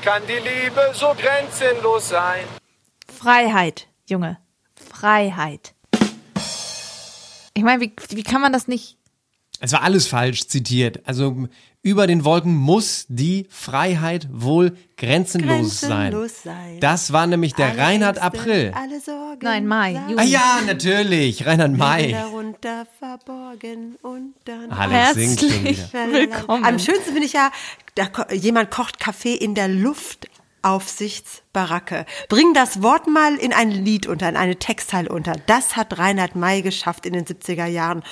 kann die Liebe so grenzenlos sein. Freiheit, Junge. Freiheit. Ich meine, wie, wie kann man das nicht? Es war alles falsch zitiert. Also über den Wolken muss die Freiheit wohl grenzenlos, Grenzenlos sein. sein. Das war nämlich der Alle Reinhard Ängste, April. Alle Sorgen. Nein, Mai, Juni. Ah ja, natürlich. Reinhard May. Darunter verborgen und dann. Alex singt schon wieder. Herzlich willkommen. Am schönsten finde ich ja, da, jemand kocht Kaffee in der Luftaufsichtsbaracke. Bring das Wort mal in ein Lied unter, in eine Textteil unter. Das hat Reinhard May geschafft in den 70er Jahren.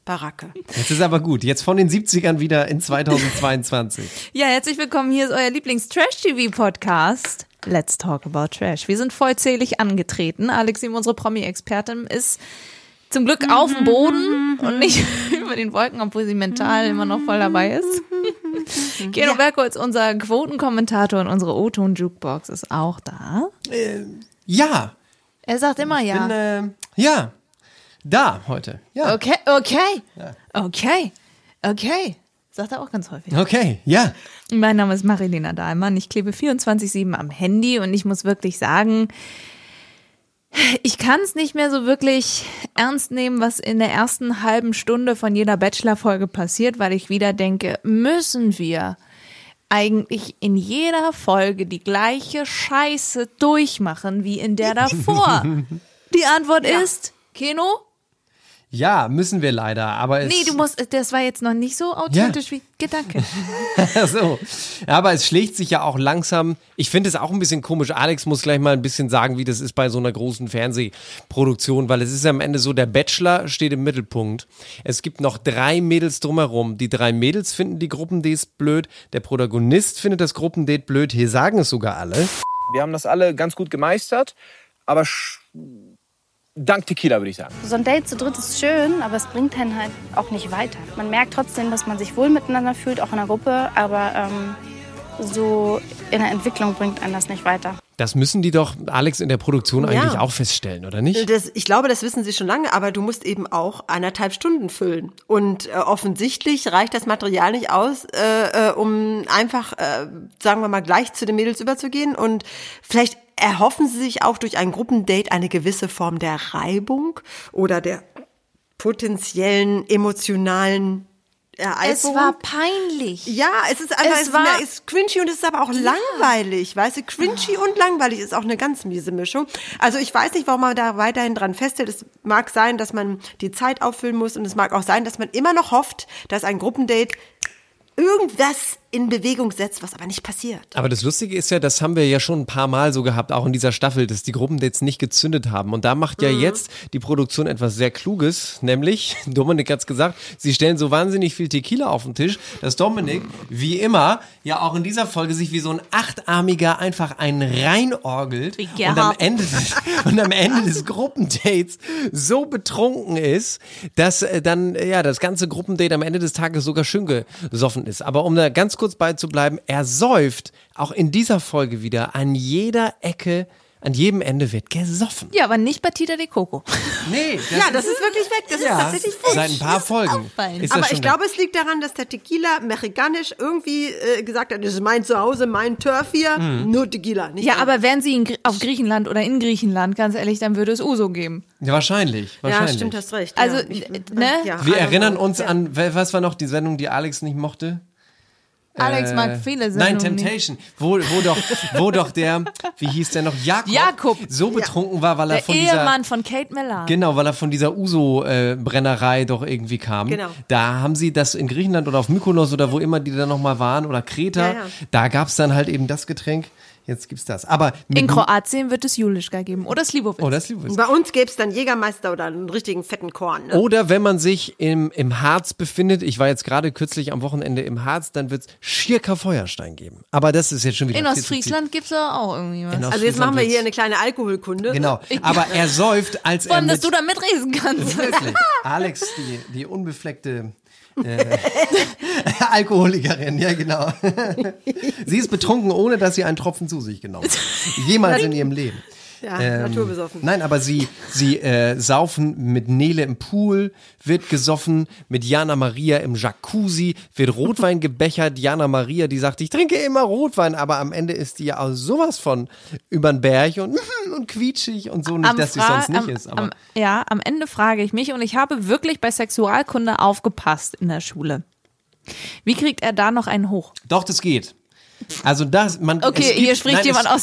Luftaufsichtsbaracke. Jetzt ist aber gut. Jetzt von den 70ern wieder in 2022. Ja, herzlich willkommen. Hier ist euer Lieblings-Trash-TV-Podcast. Let's talk about Trash. Wir sind vollzählig angetreten. Alexim, unsere Promi-Expertin, ist zum Glück auf dem Boden und nicht über den Wolken, obwohl sie mental immer noch voll dabei ist. Geno Berkholz, unser Quotenkommentator und unsere O-Ton-Jukebox ist auch da. Ja. Er sagt immer ja. Bin, äh, ja. Da heute. Ja. Okay, okay, okay, okay. Sagt er auch ganz häufig. Okay. Ja. Mein Name ist Marilena Dahlmann. Ich klebe 24-7 am Handy und ich muss wirklich sagen, ich kann es nicht mehr so wirklich ernst nehmen, was in der ersten halben Stunde von jeder Bachelor-Folge passiert, weil ich wieder denke, müssen wir eigentlich in jeder Folge die gleiche Scheiße durchmachen wie in der davor? Die Antwort ist, Keno? Ja, müssen wir leider. Aber es, Nee, du musst, das war jetzt noch nicht so authentisch wie Gedanke. Ach so. Ja, aber es schlägt sich ja auch langsam. Ich finde es auch ein bisschen komisch. Alex muss gleich mal ein bisschen sagen, wie das ist bei so einer großen Fernsehproduktion, weil es ist am Ende so, der Bachelor steht im Mittelpunkt. Es gibt noch drei Mädels drumherum. Die drei Mädels finden die Gruppendates blöd. Der Protagonist findet das Gruppendate blöd. Hier sagen es sogar alle. Wir haben das alle ganz gut gemeistert, aber sch- dank Tequila würde ich sagen. So ein Date zu dritt ist schön, aber es bringt einen halt auch nicht weiter. Man merkt trotzdem, dass man sich wohl miteinander fühlt, auch in der Gruppe, aber ähm, so in der Entwicklung bringt einen das nicht weiter. Das müssen die doch, Alex, in der Produktion eigentlich Ja. auch feststellen, oder nicht? Das, ich glaube, das wissen sie schon lange, aber du musst eben auch eineinhalb Stunden füllen. Und äh, offensichtlich reicht das Material nicht aus, äh, äh, um einfach, äh, sagen wir mal, gleich zu den Mädels überzugehen. Und vielleicht erhoffen sie sich auch durch ein Gruppendate eine gewisse Form der Reibung oder der potenziellen emotionalen Es Ereiferung. war peinlich. Ja, es ist einfach, Es es, ist, war- mehr- ist cringy und es ist aber auch langweilig, weißt du? Cringy und langweilig ist auch eine ganz miese Mischung. Also ich weiß nicht, warum man da weiterhin dran festhält. Es mag sein, dass man die Zeit auffüllen muss und es mag auch sein, dass man immer noch hofft, dass ein Gruppendate irgendwas in Bewegung setzt, was aber nicht passiert. Aber das Lustige ist ja, das haben wir ja schon ein paar Mal so gehabt, auch in dieser Staffel, dass die Gruppendates nicht gezündet haben. Und da macht ja jetzt die Produktion etwas sehr Kluges, nämlich, Dominik hat's gesagt, sie stellen so wahnsinnig viel Tequila auf den Tisch, dass Dominik, wie immer, ja auch in dieser Folge sich wie so ein Achtarmiger einfach einen reinorgelt und am. Ende des, und am Ende des Gruppendates so betrunken ist, dass äh, dann äh, ja das ganze Gruppendate am Ende des Tages sogar schön gesoffen ist. Aber um da ganz kurz beizubleiben, er säuft auch in dieser Folge wieder an jeder Ecke, an jedem Ende wird gesoffen. Ja, aber nicht bei Tita de Coco. Nee, ja, das ist wirklich weg. Das ist ja, tatsächlich weg. seit ein paar Folgen. Ist das Aber ich glaube, es liegt daran, dass der Tequila mexikanisch irgendwie äh, gesagt hat, das ist mein Zuhause, mein Turf hier, nur Tequila. Nicht Ja, andere. aber wären sie in, auf Griechenland oder in Griechenland, ganz ehrlich, dann würde es Uso geben. ja, wahrscheinlich, Ja, wahrscheinlich. stimmt, hast recht. Also, ja. Ich- ne? ja, Wir erinnern uns Ja. an, was war noch die Sendung, die Alex nicht mochte? Alex mag viele Äh, Nein, Sendungen. Temptation. Wo, wo, doch, wo doch der, wie hieß der noch, Jakob, Jakob. so betrunken war, weil er Der von dieser... Ehemann von Kate Millan. Genau, weil er von dieser Uso-Brennerei doch irgendwie kam. Genau. Da haben sie das in Griechenland oder auf Mykonos oder wo immer die da nochmal waren oder Kreta. Ja, ja. Da gab's dann halt eben das Getränk. Jetzt gibt's das. Aber In Kroatien wird es Julischka geben oder Slivovitz. Oh, das liebe ich. Bei uns gäbe es dann Jägermeister oder einen richtigen fetten Korn. Ne? Oder wenn man sich im, im Harz befindet, ich war jetzt gerade kürzlich am Wochenende im Harz, dann wird's Schirker Feuerstein geben. Aber das ist jetzt schon wieder In Ostfriesland gibt es da auch irgendwie was. Also jetzt machen wir hier eine kleine Alkoholkunde. Genau. Aber er säuft, als Vor er allem, dass du da mitreden kannst. Wirklich. Alex, die, die unbefleckte äh, Alkoholikerin, ja genau. sie ist betrunken, ohne dass sie einen Tropfen zu sich genommen hat. Jemals in ihrem Leben. Ja, Ähm, naturbesoffen. Nein, aber sie, sie äh, saufen mit Nele im Pool, wird gesoffen, mit Jana Maria im Jacuzzi, wird Rotwein gebechert. Jana Maria, die sagt, ich trinke immer Rotwein, aber am Ende ist die ja auch sowas von übern Berg und, und quietschig und so. Nicht, Am dass sie sonst nicht am, ist, am, ja, am Ende frage ich mich, und ich habe wirklich bei Sexualkunde aufgepasst in der Schule. Wie kriegt er da noch einen hoch? Doch, das geht. Also das, man. Okay, es gibt, hier spricht nein, jemand es, aus.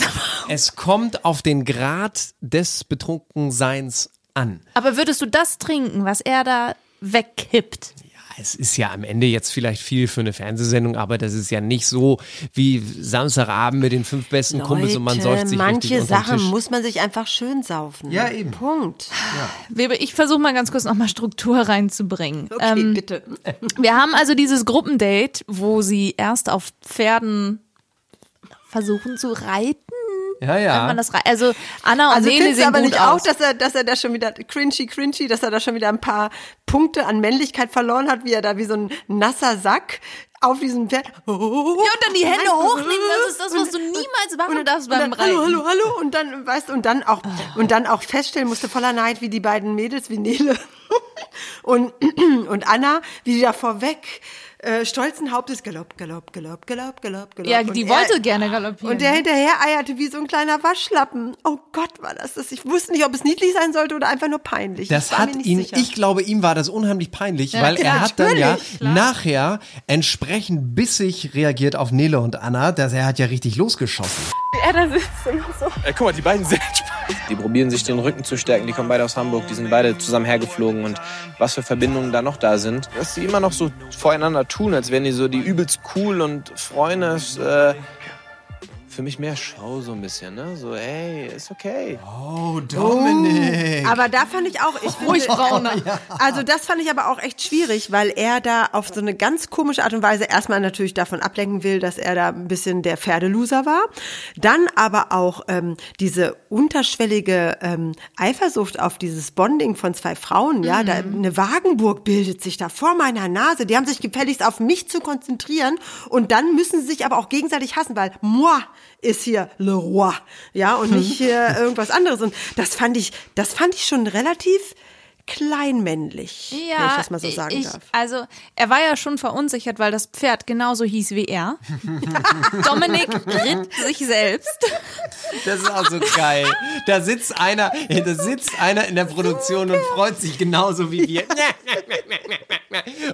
Es kommt auf den Grad des Betrunkenseins an. Aber würdest du das trinken, was er da wegkippt? Es ist ja am Ende jetzt vielleicht viel für eine Fernsehsendung, aber das ist ja nicht so wie Samstagabend mit den fünf besten Kumpels und man säuft sich manche Sachen Tisch. muss man sich einfach schön saufen. Ja, eben. Punkt. Weber, ich versuche mal ganz kurz nochmal Struktur reinzubringen. Okay, Ähm, bitte. Wir haben also dieses Gruppendate, wo sie erst auf Pferden versuchen zu reiten. Ja, Wenn ja. man das rei- also Anna und Also Nele sehen aber gut nicht aus. auch, dass er, dass er da schon wieder cringy, cringy, dass er da schon wieder ein paar Punkte an Männlichkeit verloren hat, wie er da wie so ein nasser Sack auf diesem Pferd. Ja, und dann die Hände hochnehmen, das ist das, was du niemals machen darfst beim und dann, Hallo, Reiten. hallo, hallo. Und dann, weißt du, und dann auch, und dann auch feststellen musste voller Neid, wie die beiden Mädels, wie Nele und, und Anna, wie die da vorweg, äh, stolzen Hauptes Galopp, Galopp, Galopp, Galopp, Galopp, Galopp. Ja, Und die er- wollte gerne galoppieren. Und der hinterher eierte wie so ein kleiner Waschlappen. Oh Gott, war das das. Ich wusste nicht, ob es niedlich sein sollte oder einfach nur peinlich. Das hat ihn, sicher. ich glaube, ihm war das unheimlich peinlich, weil er ja, hat dann ja natürlich, nachher entsprechend bissig reagiert auf Nele und Anna, dass er hat ja richtig losgeschossen. Äh, guck mal, die beiden sind entspannt. Die probieren sich den Rücken zu stärken. Die kommen beide aus Hamburg. Die sind beide zusammen hergeflogen. Und was für Verbindungen da noch da sind. Dass die immer noch so voreinander tun, als wären die so die übelst cool und Freunde. Äh, für mich mehr Show so ein bisschen, ne? So, ey, ist okay. Oh, Dominik. Aber da fand ich auch, ich finde, brauner. also das fand ich aber auch echt schwierig, weil er da auf so eine ganz komische Art und Weise erstmal natürlich davon ablenken will, dass er da ein bisschen der Pferdeloser war. Dann aber auch ähm, diese unterschwellige ähm, Eifersucht auf dieses Bonding von zwei Frauen, ja, da eine Wagenburg bildet sich da vor meiner Nase. Die haben sich gefälligst auf mich zu konzentrieren und dann müssen sie sich aber auch gegenseitig hassen, weil moi ist hier le roi, ja, und nicht hier irgendwas anderes. Und das fand ich, das fand ich schon relativ kleinmännlich, wenn ich das mal so sagen ich, darf. Also, er war ja schon verunsichert, weil das Pferd genauso hieß wie er. Dominik ritt sich selbst. Das ist auch so geil. Da sitzt einer, da sitzt einer in der Produktion und freut sich genauso wie wir.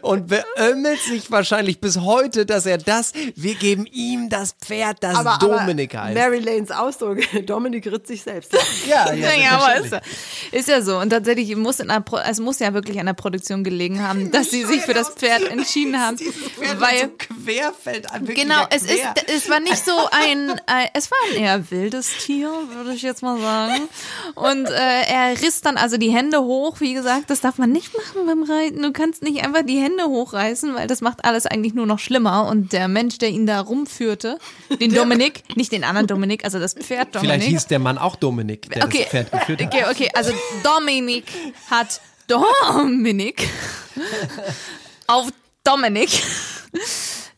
Und beömmelt sich wahrscheinlich bis heute, dass er das, wir geben ihm das Pferd, das Dominik heißt. Mary Lanes Ausdruck, Dominik ritt sich selbst. ja, Ja, aber ist ja, ist ja so. Und tatsächlich muss in einer Pro es muss ja wirklich an der Produktion gelegen haben, dass sie sich für das Pferd entschieden haben. Weil, so querfällt an, genau, es ist, es war nicht so ein, äh, es war ein eher wildes Tier, würde ich jetzt mal sagen. Und äh, er riss dann also die Hände hoch, wie gesagt, das darf man nicht machen beim Reiten. Du kannst nicht einfach die Hände hochreißen, weil das macht alles eigentlich nur noch schlimmer. Und der Mensch, der ihn da rumführte, den Dominik, nicht den anderen Dominik, also das Pferd Dominik. Vielleicht hieß der Mann auch Dominik, der Okay. das Pferd geführt hat. Okay, okay, also Dominik hat Dominik auf Dominik.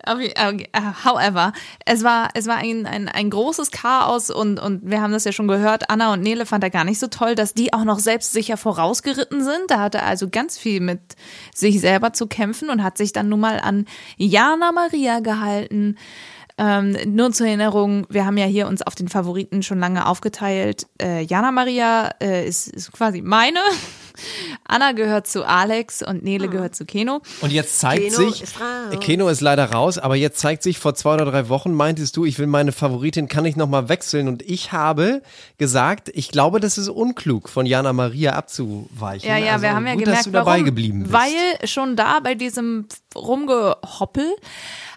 Äh, However, es war, es war ein, ein, ein großes Chaos und, und wir haben das ja schon gehört, Anna und Nele fand er gar nicht so toll, dass die auch noch selbstsicher vorausgeritten sind. Da hat er also ganz viel mit sich selber zu kämpfen und hat sich dann nun mal an Jana Maria gehalten. Ähm, nur zur Erinnerung, wir haben ja hier uns auf den Favoriten schon lange aufgeteilt. Äh, Jana Maria äh, ist, ist quasi meine Anna gehört zu Alex und Nele gehört zu Keno. Und jetzt zeigt Keno sich, ist raus. Keno ist leider raus, aber jetzt zeigt sich, vor zwei oder drei Wochen meintest du, ich will meine Favoritin, kann ich nochmal wechseln? Und ich habe gesagt, ich glaube, das ist unklug, von Jana Maria abzuweichen. Ja, ja, also wir haben ja gut, gemerkt, dass du dabei warum, geblieben bist. weil schon da bei diesem Rumgehoppel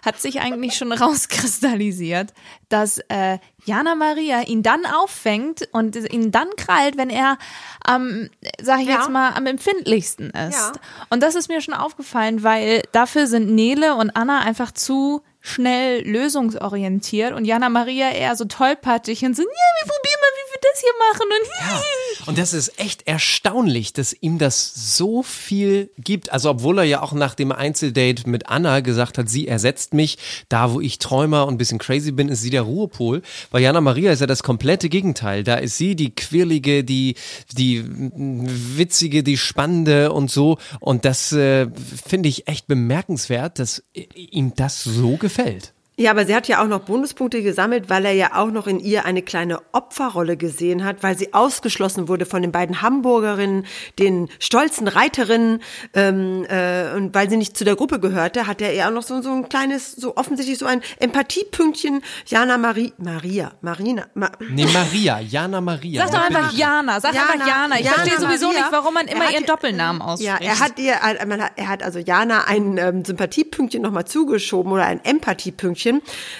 hat sich eigentlich schon rauskristallisiert, dass äh, Jana Maria ihn dann auffängt und ihn dann krallt, wenn er am, sag ich Ja. jetzt mal, am empfindlichsten ist. Ja. Und das ist mir schon aufgefallen, weil dafür sind Nele und Anna einfach zu schnell lösungsorientiert und Jana Maria eher so tollpatschig und so, ja, wir probieren mal, wie wir das hier machen und Und das ist echt erstaunlich, dass ihm das so viel gibt. Also obwohl er ja auch nach dem Einzeldate mit Anna gesagt hat, sie ersetzt mich, da wo ich Träumer und ein bisschen crazy bin, ist sie der Ruhepol. Bei Jana Maria ist ja das komplette Gegenteil. Da ist sie die quirlige, die, die witzige, die spannende und so. Und das äh, finde ich echt bemerkenswert, dass ihm das so gefällt. Ja, aber sie hat ja auch noch Bonuspunkte gesammelt, weil er ja auch noch in ihr eine kleine Opferrolle gesehen hat, weil sie ausgeschlossen wurde von den beiden Hamburgerinnen, den stolzen Reiterinnen, ähm, äh, und weil sie nicht zu der Gruppe gehörte, hat er ihr auch noch so, so ein kleines, so offensichtlich so ein Empathiepünktchen. Jana Marie, Maria, Marina, Ma Nee, Maria, Jana Maria. Sag doch einfach Jana, sag einfach Jana. Ich Jana verstehe sowieso Maria. nicht, warum man Er immer hat ihren ihr- Doppelnamen ausspricht. Ja, er hat ihr, äh, man hat- er hat also Jana ein ähm, Sympathiepünktchen nochmal zugeschoben oder ein Empathiepünktchen,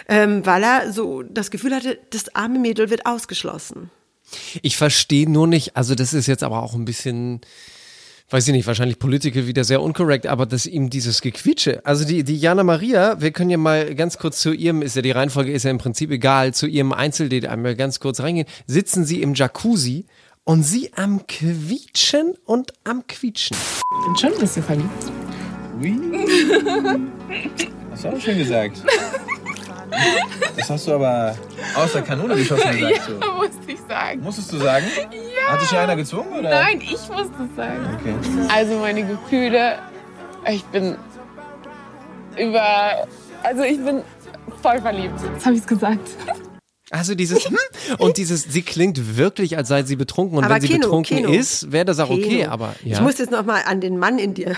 ähm, weil er so das Gefühl hatte, das arme Mädel wird ausgeschlossen. Ich verstehe nur nicht, also das ist jetzt aber auch ein bisschen, weiß ich nicht, wahrscheinlich political wieder sehr unkorrekt, aber dass ihm dieses Gequietsche, also die, die Jana Maria, wir können ja mal ganz kurz zu ihrem, ist ja die Reihenfolge ist ja im Prinzip egal, zu ihrem Einzeldate einmal ganz kurz reingehen, sitzen sie im Jacuzzi und sie am Quietschen und am Quietschen. bin schon ein bisschen verliebt. Hast du auch schön gesagt. Das hast du aber aus der Kanone geschossen gesagt. So. Musste ich sagen. Musstest du sagen? Ja. Hat dich ja einer gezwungen? Oder? Nein, ich musste es sagen. Okay. Also meine Gefühle, ich bin über, also ich bin voll verliebt. Jetzt habe ich es gesagt. Also dieses, hm, und dieses, sie klingt wirklich, als sei sie betrunken und Aber wenn sie Keno, betrunken Keno. ist, wäre das auch okay, Keno. aber ja. Ich muss jetzt nochmal an den Mann in dir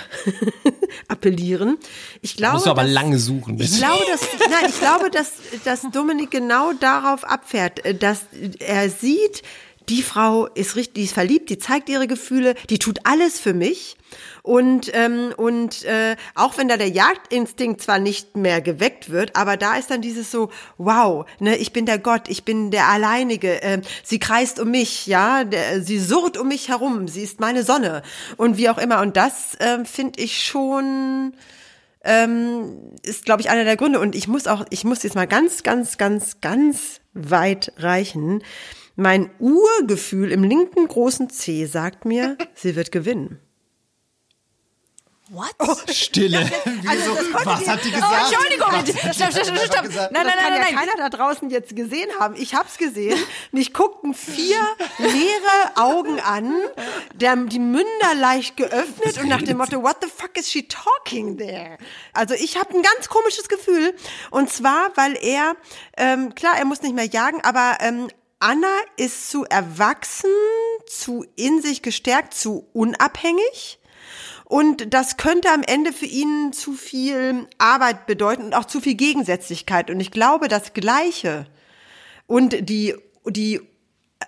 appellieren. Ich glaube, musst du aber dass- lange suchen. Ich glaube, dass, nein, ich glaube, dass, dass Dominik genau darauf abfährt, äh, dass er sieht, die Frau ist richtig, die ist verliebt, die zeigt ihre Gefühle, die tut alles für mich. Und, ähm, und äh, auch wenn da der Jagdinstinkt zwar nicht mehr geweckt wird, aber da ist dann dieses so, wow, ne, ich bin der Gott, ich bin der Alleinige, äh, sie kreist um mich, ja, der, sie surrt um mich herum, sie ist meine Sonne und wie auch immer. Und das ähm, finde ich schon ähm, ist, glaube ich, einer der Gründe. Und ich muss auch, ich muss jetzt mal ganz, ganz, ganz, ganz weit reichen. Mein Urgefühl im linken großen C sagt mir, sie wird gewinnen. What? Stille. Also das konnte Was die- hat die Oh, gesagt? Entschuldigung, stopp, stopp, stopp, stopp. gesagt? das Nein, nein, kann nein, ja nein. keiner da draußen jetzt gesehen haben. Ich hab's gesehen. Mich guckten vier leere Augen an, der, die Münder leicht geöffnet und nach dem Motto, what the fuck is she talking there? Also ich habe ein ganz komisches Gefühl. Und zwar, weil er, ähm, klar, er muss nicht mehr jagen, aber ähm, Anna ist zu erwachsen, zu in sich gestärkt, zu unabhängig. Und das könnte am Ende für ihn zu viel Arbeit bedeuten und auch zu viel Gegensätzlichkeit. Und ich glaube, das Gleiche und die, die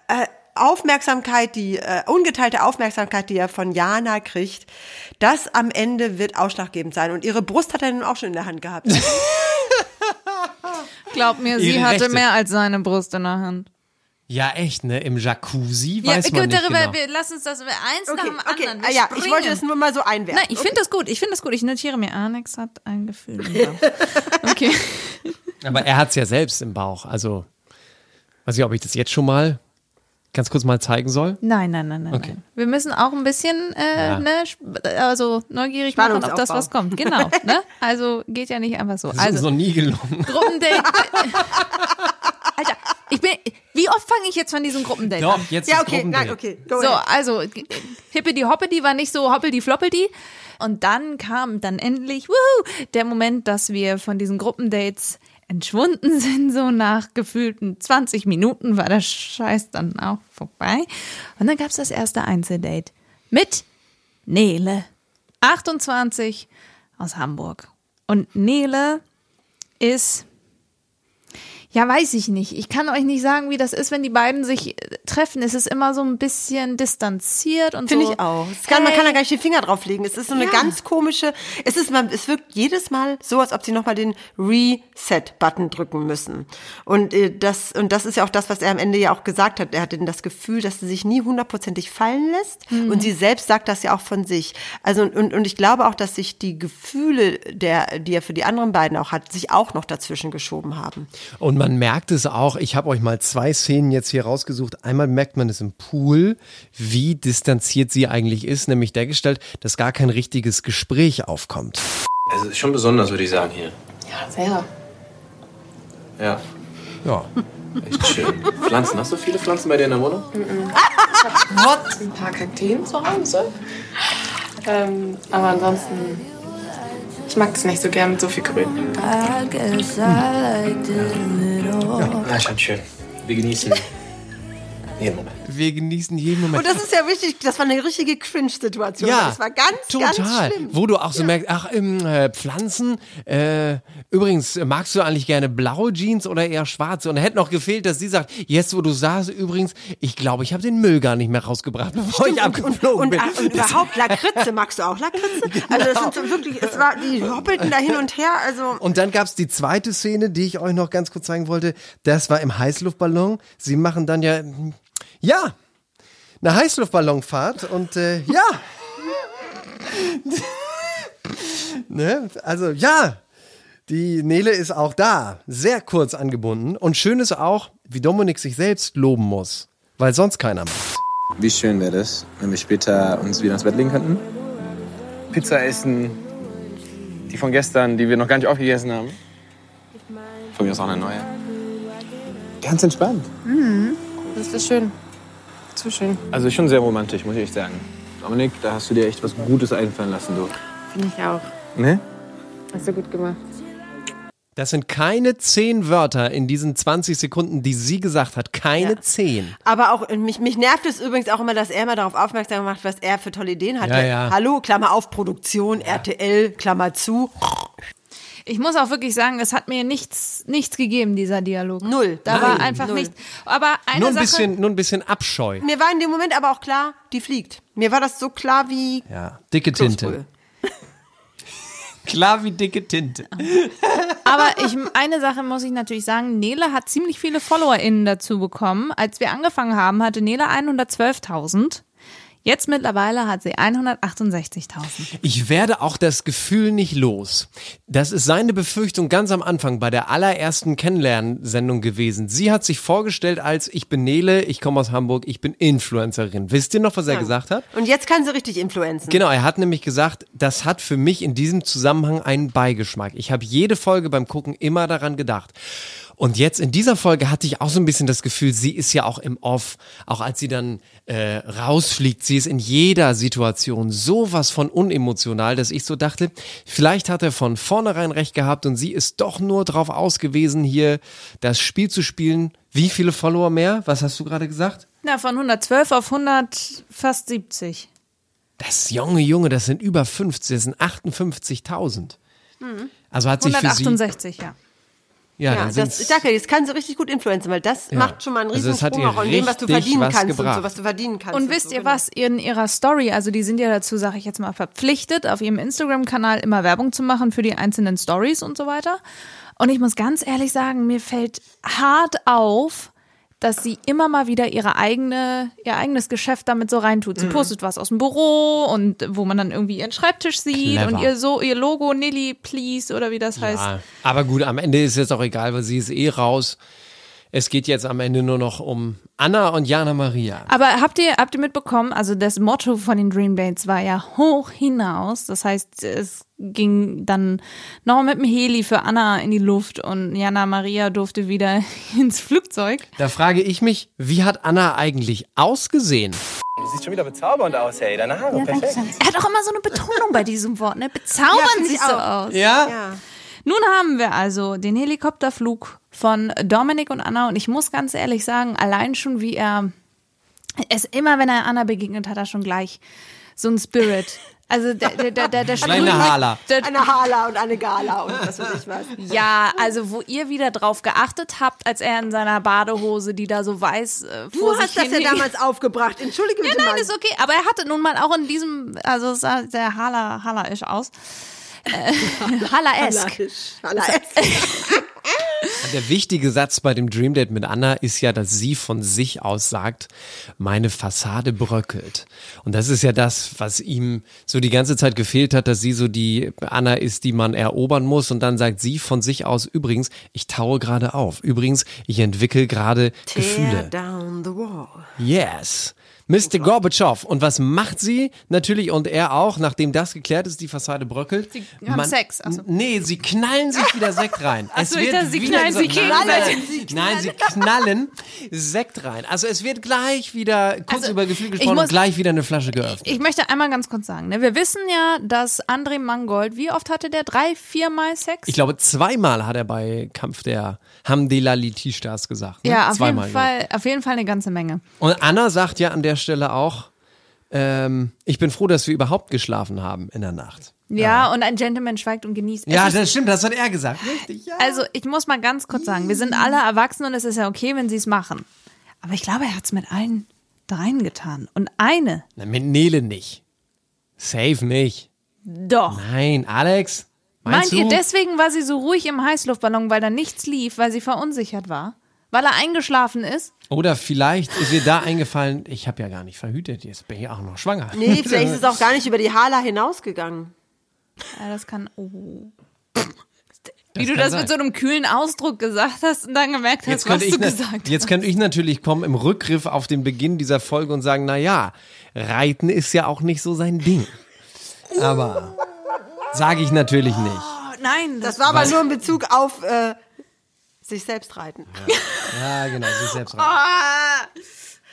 äh, Aufmerksamkeit, die äh, ungeteilte Aufmerksamkeit, die er von Jana kriegt, das am Ende wird ausschlaggebend sein. Und ihre Brust hat er nun auch schon in der Hand gehabt. Glaub mir, sie Ihre hatte Rechte. mehr als seine Brust in der Hand. Ja, echt, ne? Im Jacuzzi Ja, weiß man gut, nicht darüber, genau. wir, lass uns das eins nach Okay, dem okay. anderen. Ah, ja, ich wollte es nur mal so einwerfen. Nein, ich finde das gut. Ich finde das gut. Ich notiere mir, Alex hat ein Gefühl im Bauch. Okay. Aber er hat's ja selbst im Bauch. Also, weiß ich, ob ich das jetzt schon mal ganz kurz mal zeigen soll. Nein, nein, nein, nein, Okay. nein. Wir müssen auch ein bisschen äh, Ja. ne, also neugierig machen, ob das was kommt. Genau. Ne? Also geht ja nicht einfach so. Das ist uns Also noch nie gelungen. Gruppendate. Bin. Wie oft fange ich jetzt von diesem Gruppendate Doch, an? jetzt Ja, ist okay, nein, okay. Go So, ahead. also Hippity Hoppity war nicht so Hoppeldi Floppeldi. Und dann kam dann endlich wuhu, der Moment, dass wir von diesen Gruppendates entschwunden sind. So nach gefühlten 20 Minuten war der Scheiß dann auch vorbei. Und dann gab's das erste Einzeldate mit Nele, 28 aus Hamburg. Und Nele ist, ja, weiß ich nicht. Ich kann euch nicht sagen, wie das ist, wenn die beiden sich äh, treffen. Es ist immer so ein bisschen distanziert und Finde so. ich auch. Es kann, Man Hey. kann da gar nicht den Finger drauf legen. Es ist so eine Ja. ganz komische, es ist man, es wirkt jedes Mal so, als ob sie nochmal den Reset-Button drücken müssen. Und äh, das, und das ist ja auch das, was er am Ende ja auch gesagt hat. Er hatte das Gefühl, dass sie sich nie hundertprozentig fallen lässt. Mhm. Und sie selbst sagt das ja auch von sich. Also, und, und ich glaube auch, dass sich die Gefühle, der, die er für die anderen beiden auch hat, sich auch noch dazwischen geschoben haben. Und man merkt es auch, ich habe euch mal zwei Szenen jetzt hier rausgesucht. Einmal merkt man es im Pool, wie distanziert sie eigentlich ist, nämlich der Gestalt, dass gar kein richtiges Gespräch aufkommt. Also ist schon besonders, würde ich sagen, hier. Ja, sehr. Ja, Ja. echt schön. Pflanzen, hast du viele Pflanzen bei dir in der Wohnung? Ein paar Kakteen zu Hause. Ähm, aber ansonsten, ich mag das nicht so gern mit so viel Grün. Ja, schon schön. Wir genießen jeden Moment. Wir genießen jeden Moment. Und das ist ja wichtig, das war eine richtige Cringe-Situation. Ja, Das war ganz, total. ganz schlimm. Wo du auch so merkst, ach, ähm, äh, Pflanzen, äh, übrigens, magst du eigentlich gerne blaue Jeans oder eher schwarze? Und hätte noch gefehlt, dass sie sagt, jetzt wo du saßt, übrigens, ich glaube, ich habe den Müll gar nicht mehr rausgebracht, bevor ich abgeflogen und, bin. ach, und überhaupt Lakritze, magst du auch Lakritze? Also das sind so wirklich, es war, die hoppelten da hin und her, also Und dann gab's die zweite Szene, die ich euch noch ganz kurz zeigen wollte. Das war im Heißluftballon. Sie machen dann ja, ja, eine Heißluftballonfahrt und äh, ja. ne? Also ja, die Nele ist auch da, sehr kurz angebunden. Und schön ist auch, wie Dominik sich selbst loben muss, weil sonst keiner macht. Wie schön wäre das, wenn wir später uns wieder ins Bett legen könnten? Pizza essen, die von gestern, die wir noch gar nicht aufgegessen haben. Von mir ist auch eine neue. Ganz entspannt. Das ist schön. Zu schön. Also schon sehr romantisch, muss ich echt sagen. Dominik, da hast du dir echt was Gutes einfallen lassen, du. Finde ich auch. Ne? Hast du gut gemacht. Das sind keine zehn Wörter in diesen 20 Sekunden, die sie gesagt hat. Keine Ja. zehn. Aber auch, mich, mich nervt es übrigens auch immer, dass er immer darauf aufmerksam macht, was er für tolle Ideen hatte. Ja, ja. Hallo, Klammer auf, Produktion, RTL, Klammer zu. Ich muss auch wirklich sagen, es hat mir nichts, nichts gegeben, dieser Dialog. Null. Da Nein, war einfach null. nichts. Aber eine Nur ein, Sache, bisschen, nur ein bisschen Abscheu. Mir war in dem Moment aber auch klar, die fliegt. Mir war das so klar wie Ja, dicke Tinte. Klar wie dicke Tinte. Aber ich, eine Sache muss ich natürlich sagen, Nele hat ziemlich viele FollowerInnen dazu bekommen. Als wir angefangen haben, hatte Nele 112.000. Jetzt mittlerweile hat sie 168.000. Ich werde auch das Gefühl nicht los. Das ist seine Befürchtung ganz am Anfang bei der allerersten Kennenlernsendung gewesen. Sie hat sich vorgestellt als ich bin Nele, ich komme aus Hamburg, ich bin Influencerin. Wisst ihr noch, was er gesagt hat? Und jetzt kann sie richtig influenzen. Genau, er hat nämlich gesagt, das hat für mich in diesem Zusammenhang einen Beigeschmack. Ich habe jede Folge beim Gucken immer daran gedacht. Und jetzt in dieser Folge hatte ich auch so ein bisschen das Gefühl, sie ist ja auch im Off, auch als sie dann äh, rausfliegt, sie ist in jeder Situation sowas von unemotional, dass ich so dachte, vielleicht hat er von vornherein recht gehabt und sie ist doch nur drauf ausgewiesen, hier das Spiel zu spielen. Wie viele Follower mehr? Was hast du gerade gesagt? Na, von 112 auf 100, fast 70. Das Junge, Junge, das sind über 50, das sind 58.000. Also hat sich für sie. 168, ja. Ja, Ja, dann das, sind's- ich sage ja, das kann sie richtig gut influenzen, weil das Ja. macht schon mal einen Also riesen hat Sprung auch in dem, was du verdienen was kannst und gebracht. so, was du verdienen kannst. Und wisst so, ihr genau. was, in ihrer Story, also die sind ja dazu, sage ich jetzt mal, verpflichtet, auf ihrem Instagram-Kanal immer Werbung zu machen für die einzelnen Stories und so weiter. Und ich muss ganz ehrlich sagen, mir fällt hart auf, dass sie immer mal wieder ihre eigene, ihr eigenes Geschäft damit so reintut. Mhm. Sie postet was aus dem Büro und wo man dann irgendwie ihren Schreibtisch sieht Clever. und ihr so ihr Logo Nilly Please oder wie das heißt. ja. Aber gut, am Ende ist jetzt auch egal, weil sie ist eh raus. Es geht jetzt am Ende nur noch um Anna und Jana Maria. Aber habt ihr, habt ihr mitbekommen, also das Motto von den Dream Dates war ja hoch hinaus. Das heißt, es ging dann noch mit dem Heli für Anna in die Luft und Jana Maria durfte wieder ins Flugzeug. Da frage ich mich, wie hat Anna eigentlich ausgesehen? Du siehst schon wieder bezaubernd aus, hey. Deine Haare, perfekt. Er hat auch immer so eine Betonung bei diesem Wort, ne? Bezaubern Ja, find sie ich so auch. aus. Ja? Ja. Nun haben wir also den Helikopterflug von Dominik und Anna und ich muss ganz ehrlich sagen, allein schon wie er es immer, wenn er Anna begegnet, hat er schon gleich so ein Spirit. Also der, der, der, der, der Eine Hala. Der, Eine Hala und eine Gala und was weiß ich was. ja, also wo ihr wieder drauf geachtet habt, als er in seiner Badehose, die da so weiß äh, Du hast das ja damals aufgebracht. Entschuldige Ja, bitte nein, mal. ist okay. Aber er hatte nun mal auch in diesem, also es sah sehr Hala, Hala-isch aus. Äh, Hala- Der wichtige Satz bei dem Dream Date mit Anna ist ja, dass sie von sich aus sagt, meine Fassade bröckelt. Und das ist ja das, was ihm so die ganze Zeit gefehlt hat, dass sie so die Anna ist, die man erobern muss. Und dann sagt sie von sich aus, übrigens, ich taue gerade auf. Übrigens, ich entwickle gerade Gefühle. down the wall. Yes. Mr. Gorbatschow. Und was macht sie? Natürlich und er auch, nachdem das geklärt ist, die Fassade bröckelt. Sie haben Sex, also. Nee, sie knallen sich wieder Sekt rein. Ach so, ich dachte, sie wieder knallen sich gegenseitig. Nein, sie knallen Sekt rein. Also es wird gleich wieder, kurz Also, über Gefühl ich gesprochen, muss- und gleich wieder eine Flasche geöffnet. Ich möchte einmal ganz kurz sagen, ne? wir wissen ja, dass André Mangold, wie oft hatte der? Drei, viermal Sex? Ich glaube, zweimal hat er bei Kampf der Hamdela Litishtas gesagt. Ne? ja, auf zweimal, jeden, ich. Fall, auf jeden Fall eine ganze Menge. Und Anna sagt ja an der Stelle auch, ähm, ich bin froh, dass wir überhaupt geschlafen haben in der Nacht. Ja, und ein Gentleman schweigt und genießt. Es Ja, ist- das stimmt, das hat er gesagt. Richtig, ja. Also, ich muss mal ganz kurz sagen, wir sind alle erwachsen und es ist ja okay, wenn sie es machen. Aber ich glaube, er hat es mit allen dreien getan. Und eine, Na, mit Nele nicht. Safe nicht. doch. Nein, Alex. Meinst Meint ihr, deswegen war sie so ruhig im Heißluftballon, weil da nichts lief, weil sie verunsichert war? Weil er eingeschlafen ist? Oder vielleicht ist mir da eingefallen, ich habe ja gar nicht verhütet, jetzt bin ich auch noch schwanger. Nee, vielleicht ist es auch gar nicht über die Hala hinausgegangen. Ja, das kann. Oh. Das Wie du das sein. mit so einem kühlen Ausdruck gesagt hast und dann gemerkt hast, Jetzt was du na- gesagt jetzt hast. könnte ich natürlich kommen im Rückgriff auf den Beginn dieser Folge und sagen, na ja, Reiten ist ja auch nicht so sein Ding. Aber sage ich natürlich nicht. Oh, nein, Das war aber nur in Bezug auf äh, sich selbst reiten. Ja, genau, sich selbst reiten. Ah,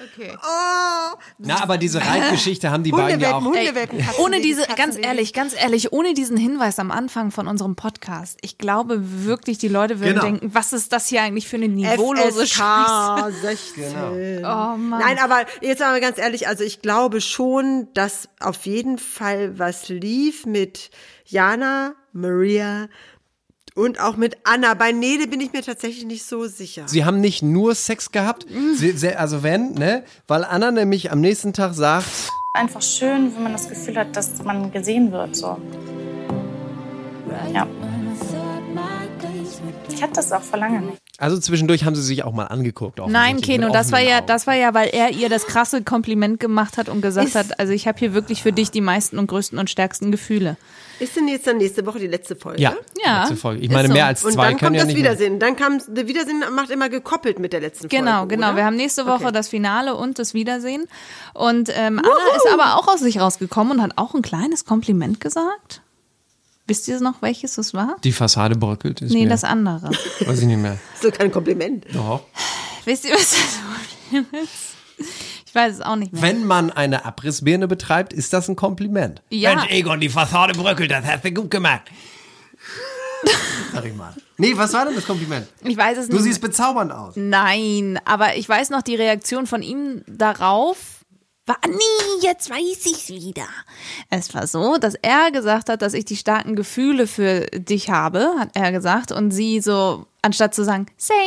okay. Oh, Na, aber diese Reitgeschichte haben die beiden ja auch. Katzen, Ohne diese, Katzen, ganz ehrlich, ganz ehrlich, ohne diesen Hinweis am Anfang von unserem Podcast, ich glaube wirklich, die Leute würden Genau. denken, was ist das hier eigentlich für eine niveaulose Scheiße? FSK 16. Oh Mann. Nein, aber jetzt mal ganz ehrlich, also ich glaube schon, dass auf jeden Fall was lief mit Jana, Maria und auch mit Anna. Bei Nede bin ich mir tatsächlich nicht so sicher. Sie haben nicht nur Sex gehabt, sie, sie, also wenn, ne? Weil Anna nämlich am nächsten Tag sagt, Einfach schön, wenn man das Gefühl hat, dass man gesehen wird. So. Ja. Ich hatte das auch vor lange nicht. also zwischendurch haben sie sich auch mal angeguckt. Nein, Keno, das war ja, Augen. das war ja, weil er ihr das krasse Kompliment gemacht hat und gesagt Ist- hat, also ich habe hier wirklich für dich die meisten und größten und stärksten Gefühle. Ist denn jetzt dann nächste Woche die letzte Folge? Ja, Ja, letzte Folge. Ich meine, so. mehr als Und zwei dann können kommt ja das nicht mehr. Wiedersehen. Dann kam der Wiedersehen macht immer gekoppelt mit der letzten Genau, Folge. genau. Oder? Wir haben nächste Woche Okay. das Finale und das Wiedersehen. Und ähm, Anna ist aber auch aus sich rausgekommen und hat auch ein kleines Kompliment gesagt. Wisst ihr noch, welches es war? Die Fassade bröckelt. Ist Nee, das andere. Weiß ich nicht mehr. Das ist doch kein Kompliment. Doch. Wisst ihr, was das Problem ist? Ich weiß es auch nicht mehr. Wenn man eine Abrissbirne betreibt, ist das ein Kompliment. Ja. Mensch, Egon, die Fassade bröckelt, das hast du gut gemacht. Sag ich mal. Nee, was war denn das Kompliment? Ich weiß es Du nicht. siehst bezaubernd aus. Nein, aber ich weiß noch die Reaktion von ihm darauf. War, nee, jetzt weiß ich's wieder. Es war so, dass er gesagt hat, dass ich die starken Gefühle für dich habe, hat er gesagt. Und sie so, anstatt zu sagen, same,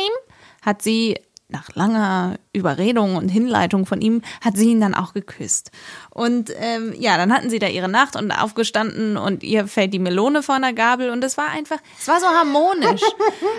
hat sie nach langer Überredung und Hinleitung von ihm, hat sie ihn dann auch geküsst. Und ähm, ja, dann hatten sie da ihre Nacht und aufgestanden und ihr fällt die Melone vor einer Gabel und es war einfach, es war so harmonisch.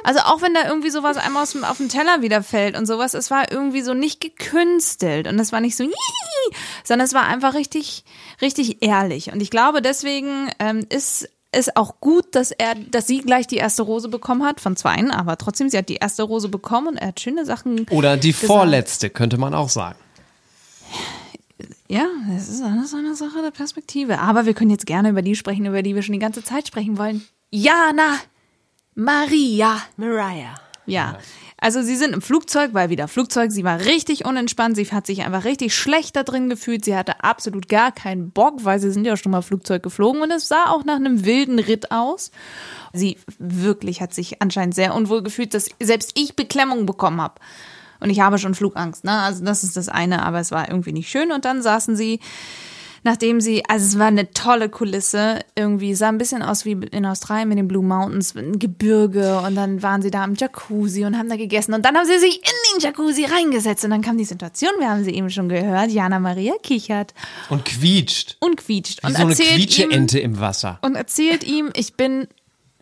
Also auch wenn da irgendwie sowas einmal auf den Teller wieder fällt und sowas, es war irgendwie so nicht gekünstelt und es war nicht so, sondern es war einfach richtig, richtig ehrlich. Und ich glaube, deswegen ähm, ist ist auch gut, dass er, dass sie gleich die erste Rose bekommen hat von zweien, aber trotzdem, sie hat die erste Rose bekommen und er hat schöne Sachen. Oder die gesagt. vorletzte, könnte man auch sagen. Ja, das ist alles eine Sache der Perspektive. Aber wir können jetzt gerne über die sprechen, über die wir schon die ganze Zeit sprechen wollen. Jana Maria. Mariah. Ja. Also sie sind im Flugzeug, weil wieder Flugzeug, sie war richtig unentspannt, sie hat sich einfach richtig schlecht da drin gefühlt, sie hatte absolut gar keinen Bock, weil sie sind ja schon mal Flugzeug geflogen und es sah auch nach einem wilden Ritt aus. Sie wirklich hat sich anscheinend sehr unwohl gefühlt, dass selbst ich Beklemmung bekommen habe. Und ich habe schon Flugangst, ne? Also das ist das eine, aber es war irgendwie nicht schön. Und dann saßen sie nachdem sie, also es war eine tolle Kulisse, irgendwie sah ein bisschen aus wie in Australien mit den Blue Mountains, ein Gebirge und dann waren sie da am Jacuzzi und haben da gegessen und dann haben sie sich in den Jacuzzi reingesetzt und dann kam die Situation, wir haben sie eben schon gehört, Jana Maria kichert Und quietscht. und quietscht Wie und so eine Quietscheente im Wasser. und erzählt ihm, ich bin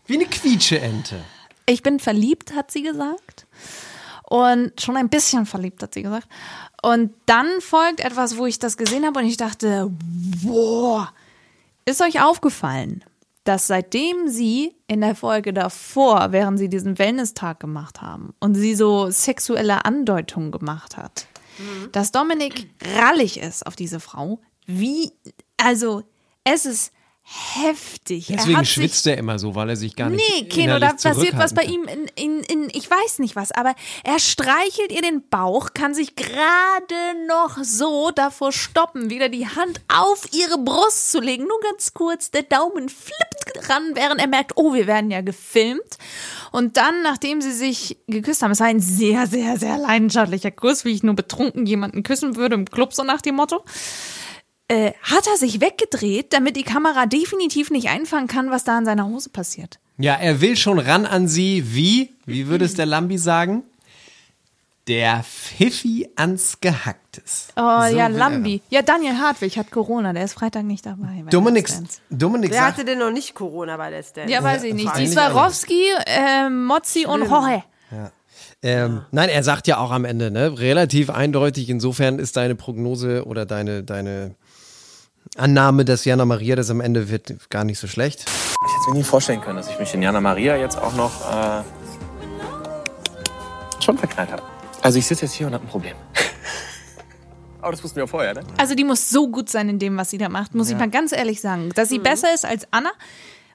Wie eine Quietscheente. ich bin verliebt, hat sie gesagt. Und schon ein bisschen verliebt, hat sie gesagt. Und dann folgt etwas, wo ich das gesehen habe und ich dachte, boah, ist euch aufgefallen, dass seitdem sie in der Folge davor, während sie diesen Wellness-Tag gemacht haben und sie so sexuelle Andeutungen gemacht hat, dass Dominik rallig ist auf diese Frau, wie, also, es ist heftig. Deswegen schwitzt er immer so, weil er sich gar nicht Nee, Keno, da passiert was bei ihm in, in, in, ich weiß nicht was, aber er streichelt ihr den Bauch, kann sich gerade noch so davor stoppen, wieder die Hand auf ihre Brust zu legen. Nur ganz kurz, der Daumen flippt ran, während er merkt, oh, wir werden ja gefilmt. Und dann, nachdem sie sich geküsst haben, es war ein sehr, sehr, sehr leidenschaftlicher Kuss, wie ich nur betrunken jemanden küssen würde im Club, so nach dem Motto äh, hat er sich weggedreht, damit die Kamera definitiv nicht einfangen kann, was da an seiner Hose passiert. Ja, er will schon ran an sie, wie, wie würde es der Lambi sagen? Der Pfiffi ans Gehacktes. Oh So ja, Lambi. Ja, Daniel Hartwig hat Corona, der ist Freitag nicht dabei. bei Dominik. Dominik Wer hatte denn noch nicht Corona bei Let's Dance? Ja, weiß ich nicht. Die Swarovski, äh, Mozzi und Jorge. ähm, nein, er sagt ja auch am Ende, ne, relativ eindeutig, insofern ist deine Prognose oder deine, deine Annahme, dass Jana Maria das am Ende wird, gar nicht so schlecht. Ich hätte mir nie vorstellen können, dass ich mich in Jana Maria jetzt auch noch äh, schon verknallt habe. Also ich sitze jetzt hier und habe ein Problem. Aber das wussten wir ja vorher, ne? Also die muss so gut sein in dem, was sie da macht, muss ich mal ganz ehrlich sagen. Dass sie besser ist als Anna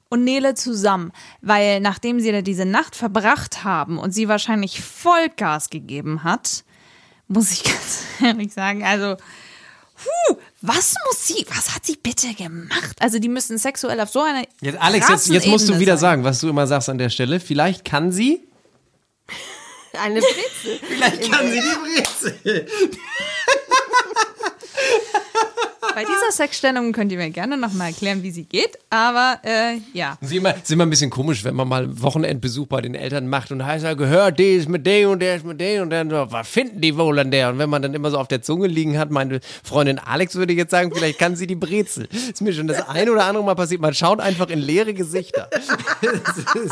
und Nele zusammen. Weil nachdem sie da diese Nacht verbracht haben und sie wahrscheinlich Vollgas gegeben hat, muss ich ganz ehrlich sagen, also Puh, was muss sie, was hat sie bitte gemacht? Also die müssen sexuell auf so einer Jetzt, Alex, jetzt, jetzt musst du wieder sein. sagen, was du immer sagst an der Stelle. Vielleicht kann sie. Eine Brezel. Vielleicht kann sie die Brezel. Bei dieser Sexstellung könnt ihr mir gerne nochmal erklären, wie sie geht. Aber äh, ja. Es ist immer, ist immer ein bisschen komisch, wenn man mal Wochenendbesuch bei den Eltern macht und heißt, ja, gehört, die ist mit dem und der ist mit dem und dann so, was finden die wohl an der? Und wenn man dann immer so auf der Zunge liegen hat, meine Freundin Alex würde jetzt sagen, vielleicht kann sie die Brezel. Ist mir schon das ein oder andere Mal passiert. Man schaut einfach in leere Gesichter.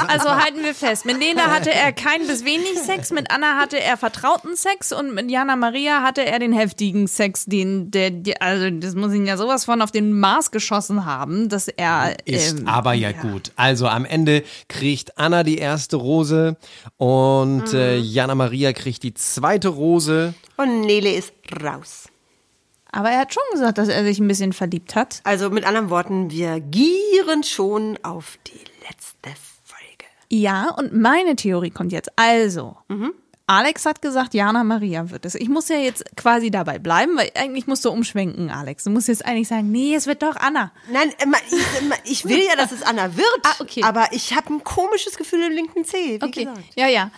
Also halten wir fest, mit Nena hatte er kein bis wenig Sex, mit Anna hatte er vertrauten Sex und mit Jana Maria hatte er den heftigen Sex, den der, der also das muss ihn ja sowas von auf den Mars geschossen haben, dass er Ist ähm, aber ja, gut. Also am Ende kriegt Anna die erste Rose und äh, Jana Maria kriegt die zweite Rose. Und Nele ist raus. aber er hat schon gesagt, dass er sich ein bisschen verliebt hat. Also mit anderen Worten, wir gieren schon auf die letzte Folge. Ja, und meine Theorie kommt jetzt. Also, Alex hat gesagt, Jana Maria wird es. Ich muss ja jetzt quasi dabei bleiben, weil eigentlich musst du umschwenken, Alex. Du musst jetzt eigentlich sagen, nee, es wird doch Anna. Nein, ich, immer, ich will ja, dass es Anna wird. Ah, okay. Aber ich habe ein komisches Gefühl im linken Zeh. Okay, gesagt. ja, ja.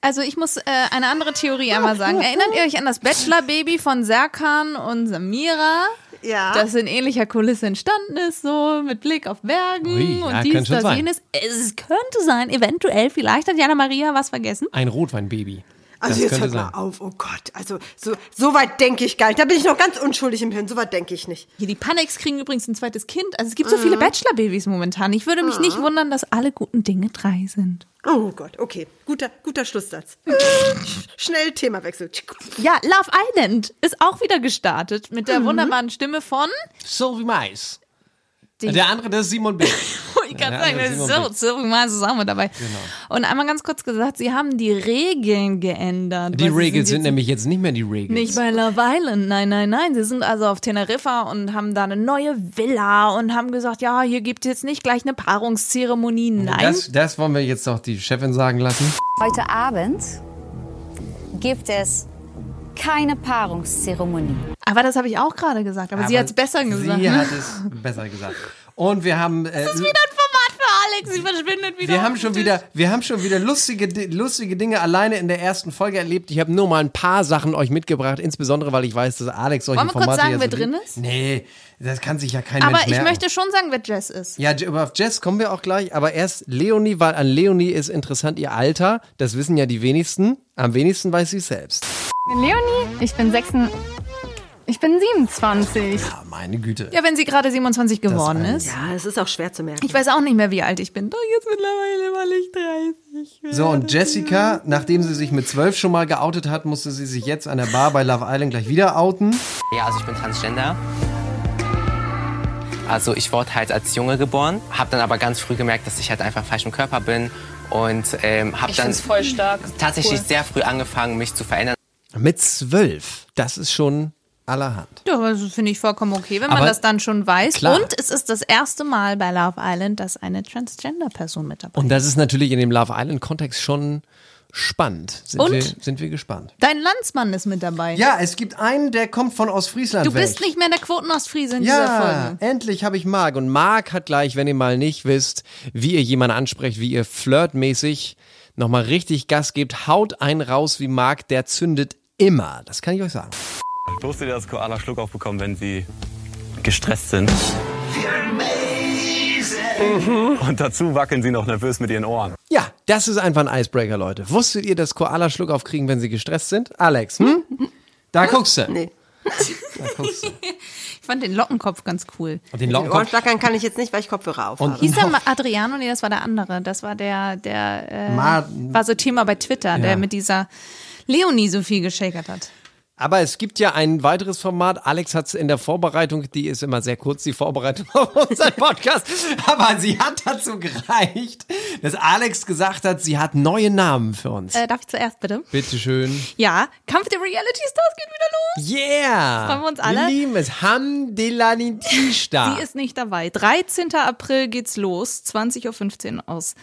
Also ich muss äh, eine andere Theorie einmal sagen. Erinnert ihr euch an das Bachelor-Baby von Serkan und Samira? Ja. Das in ähnlicher Kulisse entstanden ist, so mit Blick auf Bergen Ui, ja, und könnte dies, das, jenes. Es könnte sein, eventuell, vielleicht hat Jana Maria was vergessen. Ein Rotweinbaby. Also das jetzt hört mal auf, oh Gott. Also so, so weit denke ich gar nicht. Da bin ich noch ganz unschuldig im Hirn. So weit denke ich nicht. Hier, die Panics kriegen übrigens ein zweites Kind. Also es gibt so viele Bachelor-Babys momentan. Ich würde mich nicht wundern, dass alle guten Dinge drei sind. Oh Gott, okay. Guter, guter Schlusssatz. Schnell Themawechsel. Ja, Love Island ist auch wieder gestartet mit der wunderbaren Stimme von. Sylvie Mais. Den- Der andere, das ist Simon Bill. Ich kann Ja, sagen, das ist so, so mal zusammen mit dabei. Und einmal ganz kurz gesagt, sie haben die Regeln geändert. Die Regels sind jetzt nämlich jetzt nicht mehr die Regels. Nicht bei Love Island, nein, nein, nein. Sie sind also auf Teneriffa und haben da eine neue Villa und haben gesagt, ja, hier gibt es jetzt nicht gleich eine Paarungszeremonie. Nein. Das, das wollen wir jetzt noch die Chefin sagen lassen. Heute Abend gibt es keine Paarungszeremonie. aber das habe ich auch gerade gesagt. Aber, sie hat es besser gesagt. Sie hat es besser gesagt. Und wir haben. Äh, Das ist wieder ein Alex, sie verschwindet wieder. Wir haben schon Tisch. wieder, wir haben schon wieder lustige, lustige Dinge alleine in der ersten Folge erlebt. Ich habe nur mal ein paar Sachen euch mitgebracht, insbesondere weil ich weiß, dass Alex solche Wollen wir kurz Formate sagen, wer drin ist? Nee, das kann sich ja kein Aber Mensch ich merken. möchte schon sagen, wer Jess ist. Ja, aber auf Jess kommen wir auch gleich. Aber erst Leonie, weil an Leonie ist interessant ihr Alter. Das wissen ja die wenigsten. Am wenigsten weiß sie selbst. Ich bin Leonie, ich bin 6. Ich bin 27. Ah, meine Güte. Ja, wenn sie gerade 27 geworden ist. Ja, es ist auch schwer zu merken. Ich weiß auch nicht mehr, wie alt ich bin. Doch jetzt mittlerweile, weil ich 30 bin. So, und Jessica, nachdem sie sich mit zwölf schon mal geoutet hat, musste sie sich jetzt an der Bar bei Love Island gleich wieder outen. Ja, also ich bin Transgender. Also ich wurde halt als Junge geboren, habe dann aber ganz früh gemerkt, dass ich halt einfach falsch im Körper bin und ähm, habe dann find's voll stark. tatsächlich Cool. sehr früh angefangen, mich zu verändern. Mit zwölf. Das ist schon allerhand. Ja, das finde ich vollkommen okay, wenn man Aber- das dann schon weiß. Klar. Und es ist das erste Mal bei Love Island, dass eine Transgender-Person mit dabei ist. Und das ist natürlich in dem Love Island-Kontext schon spannend. Sind, Und? Wir, sind wir gespannt. Dein Landsmann ist mit dabei. Ja, es gibt einen, der kommt von Ostfriesland Du weg. bist nicht mehr der Quoten-Ostfriese in dieser Ja, Folge. endlich habe ich Marc. Und Marc hat gleich, wenn ihr mal nicht wisst, wie ihr jemanden ansprecht, wie ihr flirtmäßig nochmal richtig Gas gebt, haut einen raus wie Marc, der zündet immer. Das kann ich euch sagen. Wusstet ihr, dass Koala Schluck aufbekommen, wenn sie gestresst sind? Und dazu wackeln sie noch nervös mit ihren Ohren. Ja, das ist einfach ein Icebreaker, Leute. Wusstet ihr, dass Koala Schluck aufkriegen, wenn sie gestresst sind? Alex, hm? Da guckst du. Nee. Da guckst du. Ich fand den Lockenkopf ganz cool. Und den Den Lockenkopf. Ohrenschlackern kann ich jetzt nicht, weil ich Kopfhörer auf Und- habe. Hieß der Adriano? Nee, das war der andere. Das war der, der äh, war so Thema bei Twitter, der Ja. mit dieser Leonie so viel geschakert hat. Aber es gibt ja ein weiteres Format. Alex hat es in der Vorbereitung, die ist immer sehr kurz, die Vorbereitung auf unseren Podcast. Aber sie hat dazu gereicht, dass Alex gesagt hat, sie hat neue Namen für uns. Äh, darf ich zuerst bitte? Bitteschön. Ja, Kampf der Reality Stars geht wieder los. Yeah! Freuen wir uns alle? Wir lieben es. Hamdelanitista. Sie ist nicht dabei. 13. April geht's los, 20.15 Uhr aus.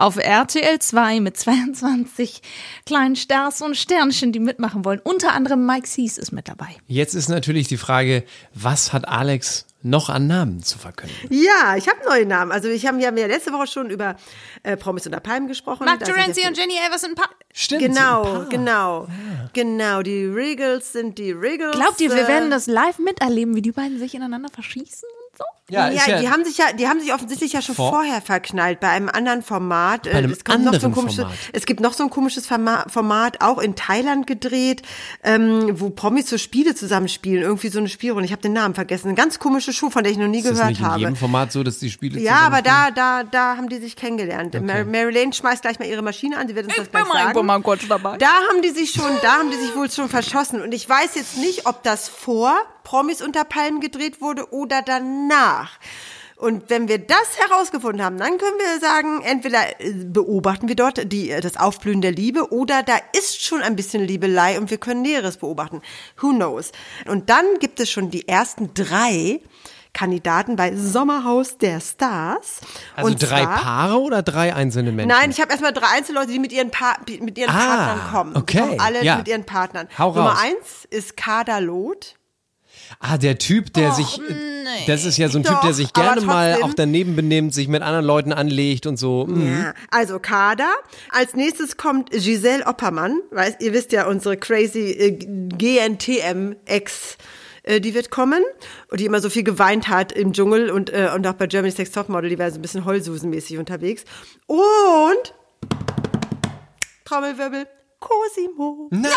Auf RTL 2 mit 22 kleinen Stars und Sternchen, die mitmachen wollen. Unter anderem Mike Sees ist mit dabei. Jetzt ist natürlich die Frage, was hat Alex noch an Namen zu verkünden? Ja, ich habe neue Namen. Also ich habe ja letzte Woche schon über äh, Promis unter Palmen gesprochen. Mark Terenzi und Jenny Elvers sind ein Paar. Stimmt. Genau, genau, genau. Die Regals sind die Regals. Glaubt ihr, wir äh, werden das live miterleben, wie die beiden sich ineinander verschießen so? Ja, ist ja- die haben sich ja, die haben sich offensichtlich ja schon Vor- vorher verknallt bei einem anderen Format. Äh, Bei einem es kommt noch so ein anderen komisches, Format. Es gibt noch so ein komisches Forma- Format, auch in Thailand gedreht, ähm, wo Promis so Spiele zusammenspielen, irgendwie so eine Spielrunde. Ich habe den Namen vergessen. Eine ganz komische Show, von der ich noch nie Ist das gehört nicht in habe. jedem Format so, dass die Spiele Ja, aber da, da, da haben die sich kennengelernt. Mary, Mary Lane schmeißt gleich mal ihre Maschine an, sie wird uns das gleich mal sagen. mal dabei. Da haben die sich schon, da haben die sich wohl schon verschossen. Und ich weiß jetzt nicht, ob das vor Promis unter Palmen gedreht wurde oder danach. Und wenn wir das herausgefunden haben, dann können wir sagen, entweder äh, beobachten wir dort die, äh, das Aufblühen der Liebe oder da ist schon ein bisschen Liebelei und wir können Näheres beobachten. Who knows? Und dann gibt es schon die ersten drei Kandidaten bei Sommerhaus der Stars. Also Und drei zwar- Paare oder drei einzelne Menschen? Nein, ich habe erstmal drei Einzelleute, die mit ihren, pa mit ihren Ah, Partnern kommen. okay, Die kommen alle ja. mit ihren Partnern. Hau Nummer raus. eins ist Kader Loth. Ah, der Typ, der sich, das ist ja so ein Typ, der Doch, sich gerne mal auch daneben benimmt, sich mit anderen Leuten anlegt und so. Mhm. Ja, also Kader. Als nächstes kommt Giselle Oppermann. Weiß, ihr wisst ja, unsere crazy äh, GNTM-Ex. äh, Die wird kommen und die immer so viel geweint hat im Dschungel und, äh, und auch bei Germany's Next Topmodel, die war so ein bisschen Heulsusenmäßig unterwegs. Und Trommelwirbel, Cosimo. Nein!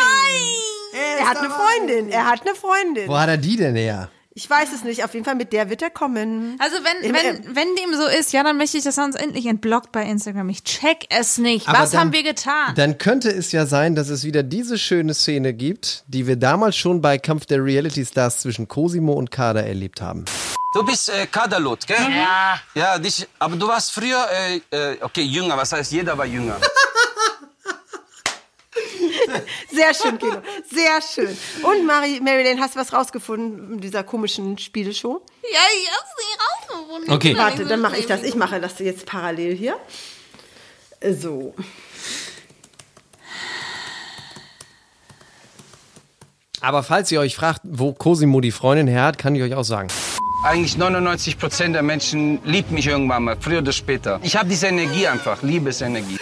Er hat eine Freundin, er hat eine Freundin. Wo hat er die denn her? Ich weiß es nicht, auf jeden Fall mit der wird er kommen. Also wenn, Im- wenn, wenn dem so ist, ja, dann möchte ich, dass er uns endlich entblockt bei Instagram. Ich check es nicht. Aber Was dann- haben wir getan? Dann könnte es ja sein, dass es wieder diese schöne Szene gibt, die wir damals schon bei Kampf der Reality Stars zwischen Cosimo und Kader erlebt haben. Du bist äh, Kaderlot, gell? Ja. Ja, dich, aber du warst früher, äh, äh, okay, jünger, was heißt, jeder war jünger. Sehr schön, Kilo. Sehr schön. Und Mari, Marilyn, hast du was rausgefunden in dieser komischen Spieleshow? ja, ich hab's nicht rausgefunden. Okay. Warte, dann mache ich das. Ich mache das jetzt parallel hier. So. Aber falls ihr euch fragt, wo Cosimo die Freundin her hat, kann ich euch auch sagen. Eigentlich 99 Prozent der Menschen liebt mich irgendwann mal, früher oder später. Ich habe diese Energie einfach, Liebesenergie.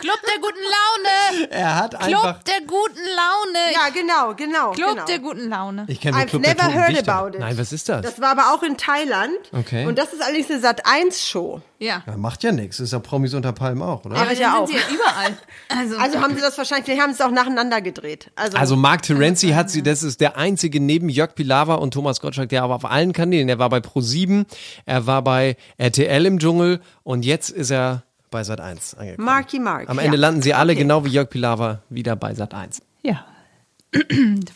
Club der guten Laune. Er hat Club einfach. der guten Laune. Ja, genau, genau. Club genau. der guten Laune. Ich kenne den I've Club der never Toten heard Dichter. about it. Nein, was ist das? Das war aber auch in Thailand. Okay. Und das ist allerdings eine Sat1-Show. Ja. Ja, macht ja nichts. Ist ja Promis unter Palmen auch, oder? Aber ja auch. Sind sie ja überall. Also, Also haben sie das wahrscheinlich, vielleicht haben sie es auch nacheinander gedreht. Also, Also Mark Terenzi hat sie, das ist der einzige neben Jörg Pilawa und Thomas Gottschalk, der aber auf allen Kanälen, er war bei Pro7, er war bei RTL im Dschungel und jetzt ist er bei Sat1 angekommen. Marky Mark. Am Ende ja. landen sie alle genau wie Jörg Pilawa wieder bei Sat1. Ja.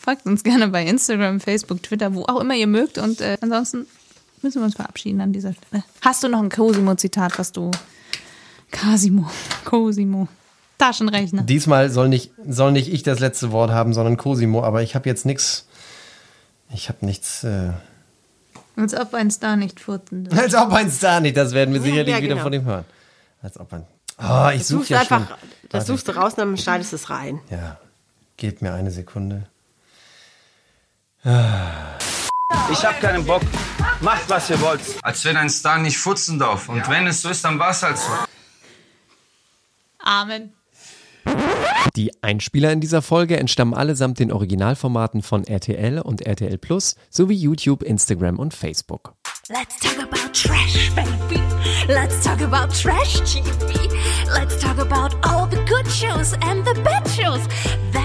Folgt uns gerne bei Instagram, Facebook, Twitter, wo auch immer ihr mögt. Und äh, ansonsten müssen wir uns verabschieden an dieser Stelle. Hast du noch ein Cosimo-Zitat, was du. Casimo, Cosimo, Taschenrechner. Diesmal soll nicht, soll nicht ich das letzte Wort haben, sondern Cosimo, aber ich habe jetzt nichts. Ich habe nichts. Äh, Als ob ein Star nicht furzen dürfte. als ob ein Star nicht, das werden wir sicherlich ja, wieder genau. von ihm hören. Als ob ein. Oh, ich suche suchst ja einfach, schon. das Warte. suchst du raus und dann schneidest du es rein. Ja, gebt mir eine Sekunde. Ich habe keinen Bock. Macht, was ihr wollt. Als wenn ein Star nicht futzen darf. Und wenn es so ist, dann war es halt so. Amen. Die Einspieler in dieser Folge entstammen allesamt den Originalformaten von RTL und RTL Plus sowie YouTube, Instagram und Facebook. Let's talk about trash, baby. Let's talk about trash TV. Let's talk about all the good shows and the bad shows. That